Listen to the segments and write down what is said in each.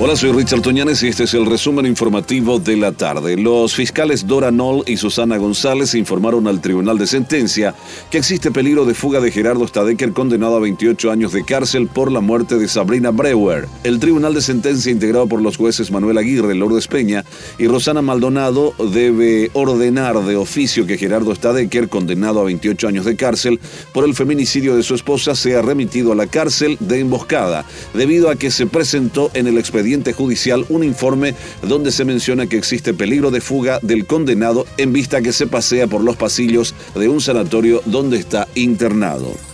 Hola, soy Richard Toñanes y este es el resumen informativo de la tarde. Los fiscales Dora Noll y Susana González informaron al Tribunal de Sentencia que existe peligro de fuga de Gerardo Stadecker condenado a 28 años de cárcel por la muerte de Sabrina Breuer. El Tribunal de Sentencia integrado por los jueces Manuel Aguirre, Lourdes Peña y Rosana Maldonado debe ordenar de oficio que Gerardo Stadecker, condenado a 28 años de cárcel por el feminicidio de su esposa, sea remitido a la cárcel de emboscada, debido a que se presentó en el expediente judicial un informe donde se menciona que existe peligro de fuga del condenado en vista que se pasea por los pasillos de un sanatorio donde está internado.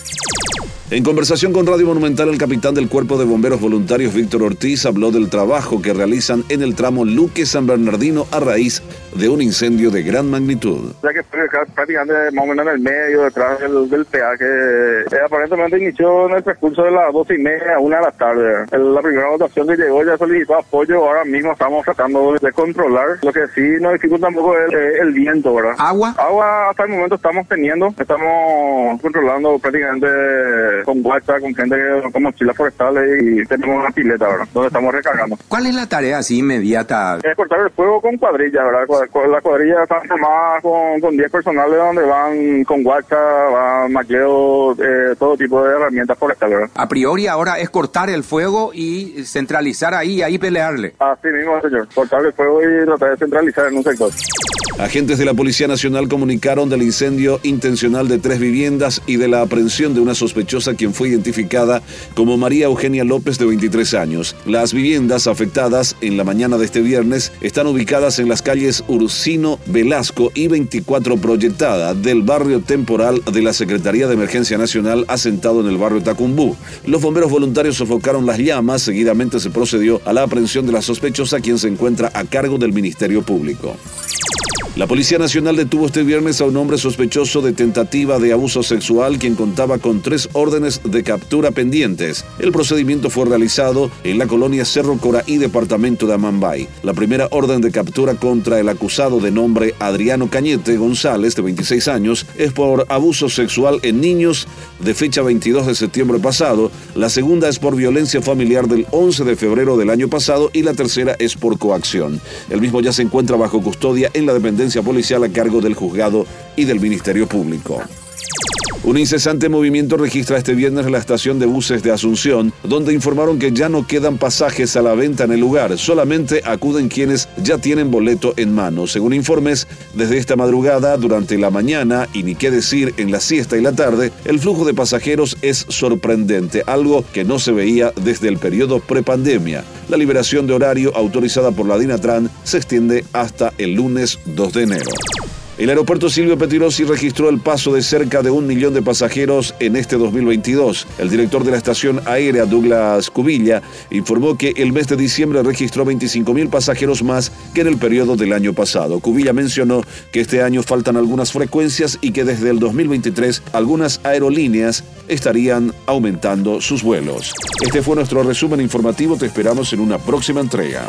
En conversación con Radio Monumental, el capitán del Cuerpo de Bomberos Voluntarios, Víctor Ortiz, habló del trabajo que realizan en el tramo Luque-San Bernardino a raíz de un incendio de gran magnitud. Ya que prácticamente más o menos en el medio, detrás del, del peaje, eh, aparentemente inició en el transcurso de las doce y media a una de la tarde. la primera votación que llegó ya solicitó apoyo, ahora mismo estamos tratando de controlar. Lo que sí nos dificulta un poco es el, el viento, ¿verdad? ¿Agua? Agua hasta el momento estamos teniendo, estamos controlando prácticamente con WhatsApp, con gente con mochilas forestales y tenemos una pileta, ¿verdad? Donde estamos recargando. ¿Cuál es la tarea así inmediata? Es cortar el fuego con cuadrilla, ¿verdad? La cuadrilla está formada con, con 10 personales donde van con WhatsApp, van maqueos, eh, todo tipo de herramientas forestales, ¿verdad? A priori ahora es cortar el fuego y centralizar ahí, ahí pelearle. Así mismo, señor. Cortar el fuego y tratar de centralizar en un sector. Agentes de la Policía Nacional comunicaron del incendio intencional de tres viviendas y de la aprehensión de una sospechosa quien fue identificada como María Eugenia López de 23 años. Las viviendas afectadas en la mañana de este viernes están ubicadas en las calles Ursino Velasco y 24 Proyectada del barrio temporal de la Secretaría de Emergencia Nacional asentado en el barrio Tacumbú. Los bomberos voluntarios sofocaron las llamas, seguidamente se procedió a la aprehensión de la sospechosa quien se encuentra a cargo del Ministerio Público. La Policía Nacional detuvo este viernes a un hombre sospechoso de tentativa de abuso sexual quien contaba con tres órdenes de captura pendientes. El procedimiento fue realizado en la colonia Cerro Coraí, departamento de Amambay. La primera orden de captura contra el acusado de nombre Adriano Cañete González, de 26 años, es por abuso sexual en niños de fecha 22 de septiembre pasado. La segunda es por violencia familiar del 11 de febrero del año pasado y la tercera es por coacción. El mismo ya se encuentra bajo custodia en la dependencia policial a cargo del juzgado y del Ministerio Público. Un incesante movimiento registra este viernes la estación de buses de Asunción, donde informaron que ya no quedan pasajes a la venta en el lugar, solamente acuden quienes ya tienen boleto en mano. Según informes, desde esta madrugada, durante la mañana y ni qué decir en la siesta y la tarde, el flujo de pasajeros es sorprendente, algo que no se veía desde el periodo prepandemia. La liberación de horario autorizada por la DINATRAN se extiende hasta el lunes 2 de enero. El aeropuerto Silvio Petirosi registró el paso de cerca de un millón de pasajeros en este 2022. El director de la estación aérea, Douglas Cubilla, informó que el mes de diciembre registró 25 mil pasajeros más que en el periodo del año pasado. Cubilla mencionó que este año faltan algunas frecuencias y que desde el 2023 algunas aerolíneas estarían aumentando sus vuelos. Este fue nuestro resumen informativo. Te esperamos en una próxima entrega.